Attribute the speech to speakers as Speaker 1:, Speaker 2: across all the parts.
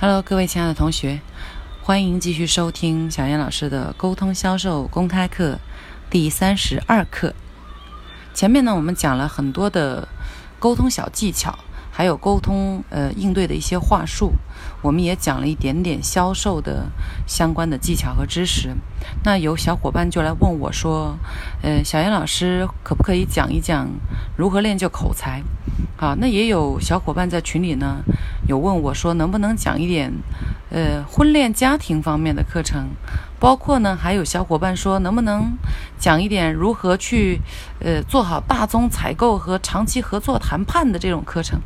Speaker 1: Hello，各位亲爱的同学，欢迎继续收听小燕老师的沟通销售公开课第三十二课。前面呢，我们讲了很多的沟通小技巧，还有沟通呃应对的一些话术，我们也讲了一点点销售的相关的技巧和知识。那有小伙伴就来问我说：“呃，小燕老师可不可以讲一讲如何练就口才？”啊，那也有小伙伴在群里呢，有问我说能不能讲一点，呃，婚恋家庭方面的课程，包括呢，还有小伙伴说能不能讲一点如何去，呃，做好大宗采购和长期合作谈判的这种课程。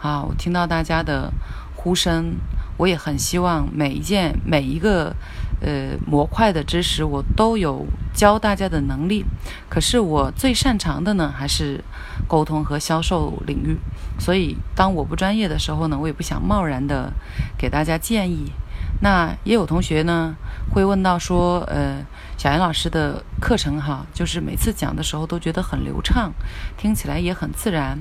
Speaker 1: 啊，我听到大家的呼声，我也很希望每一件每一个。呃，模块的知识我都有教大家的能力，可是我最擅长的呢还是沟通和销售领域。所以当我不专业的时候呢，我也不想贸然的给大家建议。那也有同学呢会问到说，呃，小严老师的课程哈，就是每次讲的时候都觉得很流畅，听起来也很自然。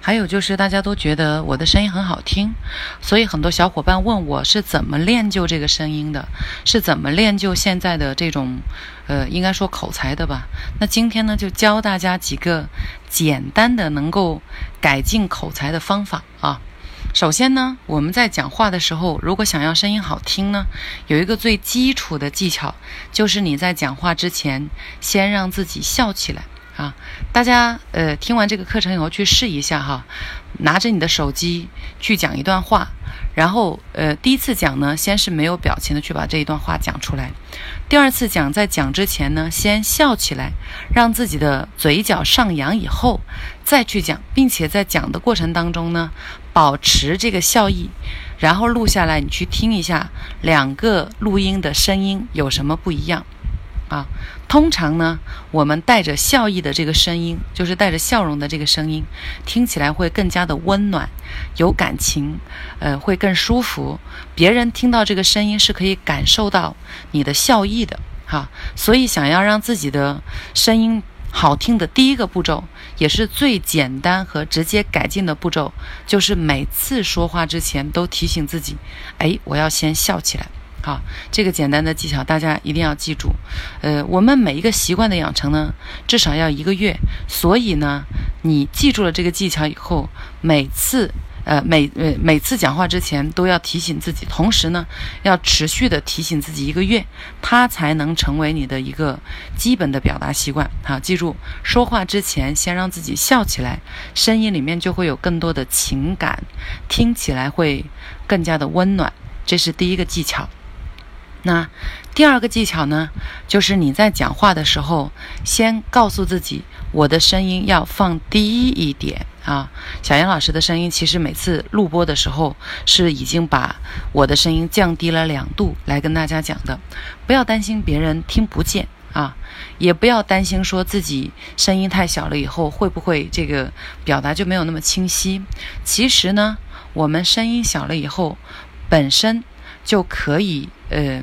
Speaker 1: 还有就是大家都觉得我的声音很好听，所以很多小伙伴问我是怎么练就这个声音的，是怎么练就现在的这种，呃，应该说口才的吧？那今天呢，就教大家几个简单的能够改进口才的方法啊。首先呢，我们在讲话的时候，如果想要声音好听呢，有一个最基础的技巧，就是你在讲话之前先让自己笑起来。啊，大家呃听完这个课程以后去试一下哈，拿着你的手机去讲一段话，然后呃第一次讲呢，先是没有表情的去把这一段话讲出来，第二次讲在讲之前呢，先笑起来，让自己的嘴角上扬以后再去讲，并且在讲的过程当中呢，保持这个笑意，然后录下来，你去听一下两个录音的声音有什么不一样。啊，通常呢，我们带着笑意的这个声音，就是带着笑容的这个声音，听起来会更加的温暖，有感情，呃，会更舒服。别人听到这个声音是可以感受到你的笑意的，哈。所以，想要让自己的声音好听的第一个步骤，也是最简单和直接改进的步骤，就是每次说话之前都提醒自己，哎，我要先笑起来。好，这个简单的技巧大家一定要记住。呃，我们每一个习惯的养成呢，至少要一个月。所以呢，你记住了这个技巧以后，每次呃每呃每次讲话之前都要提醒自己，同时呢，要持续的提醒自己一个月，它才能成为你的一个基本的表达习惯。好，记住，说话之前先让自己笑起来，声音里面就会有更多的情感，听起来会更加的温暖。这是第一个技巧。那第二个技巧呢，就是你在讲话的时候，先告诉自己，我的声音要放低一点啊。小杨老师的声音其实每次录播的时候，是已经把我的声音降低了两度来跟大家讲的。不要担心别人听不见啊，也不要担心说自己声音太小了以后会不会这个表达就没有那么清晰。其实呢，我们声音小了以后，本身。就可以，呃，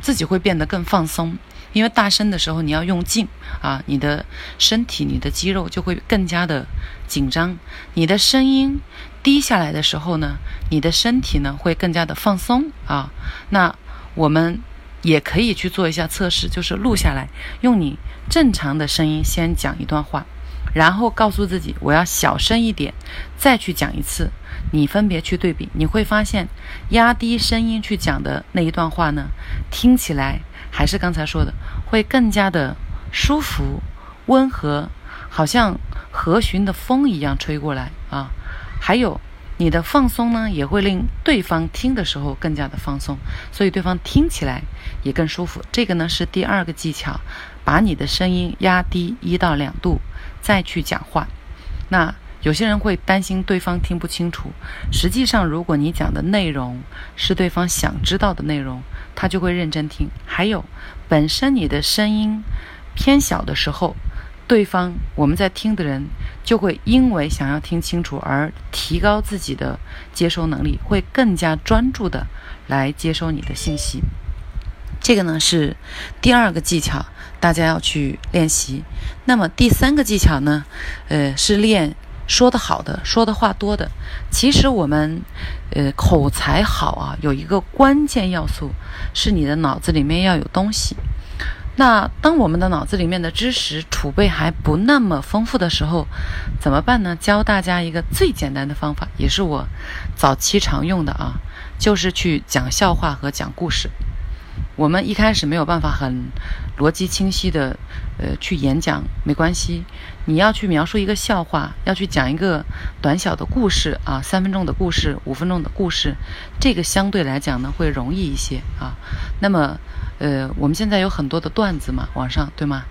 Speaker 1: 自己会变得更放松，因为大声的时候你要用劲啊，你的身体、你的肌肉就会更加的紧张。你的声音低下来的时候呢，你的身体呢会更加的放松啊。那我们也可以去做一下测试，就是录下来，用你正常的声音先讲一段话。然后告诉自己，我要小声一点，再去讲一次。你分别去对比，你会发现，压低声音去讲的那一段话呢，听起来还是刚才说的，会更加的舒服、温和，好像和煦的风一样吹过来啊。还有，你的放松呢，也会令对方听的时候更加的放松，所以对方听起来也更舒服。这个呢是第二个技巧，把你的声音压低一到两度。再去讲话，那有些人会担心对方听不清楚。实际上，如果你讲的内容是对方想知道的内容，他就会认真听。还有，本身你的声音偏小的时候，对方我们在听的人就会因为想要听清楚而提高自己的接收能力，会更加专注的来接收你的信息。这个呢是第二个技巧，大家要去练习。那么第三个技巧呢，呃，是练说的好的，说的话多的。其实我们，呃，口才好啊，有一个关键要素是你的脑子里面要有东西。那当我们的脑子里面的知识储备还不那么丰富的时候，怎么办呢？教大家一个最简单的方法，也是我早期常用的啊，就是去讲笑话和讲故事。我们一开始没有办法很逻辑清晰的，呃，去演讲没关系。你要去描述一个笑话，要去讲一个短小的故事啊，三分钟的故事，五分钟的故事，这个相对来讲呢会容易一些啊。那么，呃，我们现在有很多的段子嘛，网上对吗？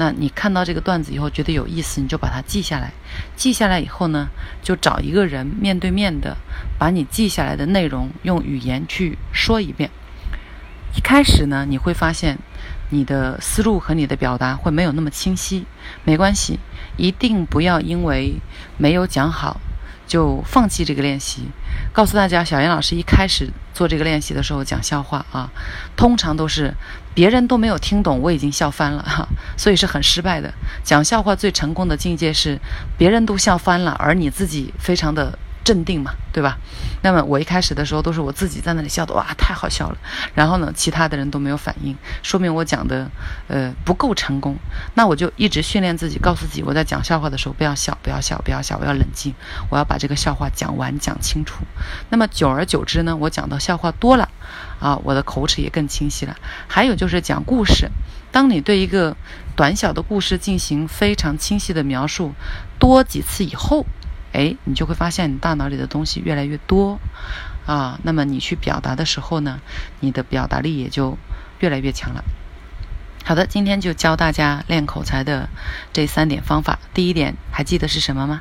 Speaker 1: 那你看到这个段子以后觉得有意思，你就把它记下来。记下来以后呢，就找一个人面对面的，把你记下来的内容用语言去说一遍。一开始呢，你会发现你的思路和你的表达会没有那么清晰，没关系，一定不要因为没有讲好就放弃这个练习。告诉大家，小严老师一开始做这个练习的时候讲笑话啊，通常都是别人都没有听懂，我已经笑翻了哈，所以是很失败的。讲笑话最成功的境界是别人都笑翻了，而你自己非常的。镇定嘛，对吧？那么我一开始的时候都是我自己在那里笑的，哇，太好笑了。然后呢，其他的人都没有反应，说明我讲的呃不够成功。那我就一直训练自己，告诉自己，我在讲笑话的时候不要笑，不要笑，不要笑，我要冷静，我要把这个笑话讲完讲清楚。那么久而久之呢，我讲的笑话多了，啊，我的口齿也更清晰了。还有就是讲故事，当你对一个短小的故事进行非常清晰的描述多几次以后。哎，你就会发现你大脑里的东西越来越多，啊，那么你去表达的时候呢，你的表达力也就越来越强了。好的，今天就教大家练口才的这三点方法。第一点还记得是什么吗？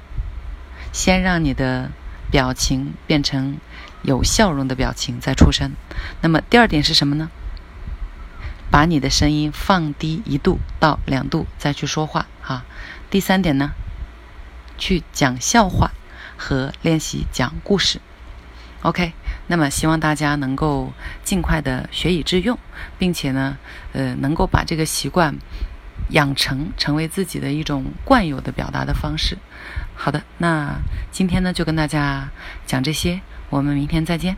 Speaker 1: 先让你的表情变成有笑容的表情再出声。那么第二点是什么呢？把你的声音放低一度到两度再去说话。哈，第三点呢？去讲笑话和练习讲故事，OK。那么希望大家能够尽快的学以致用，并且呢，呃，能够把这个习惯养成，成为自己的一种惯有的表达的方式。好的，那今天呢就跟大家讲这些，我们明天再见。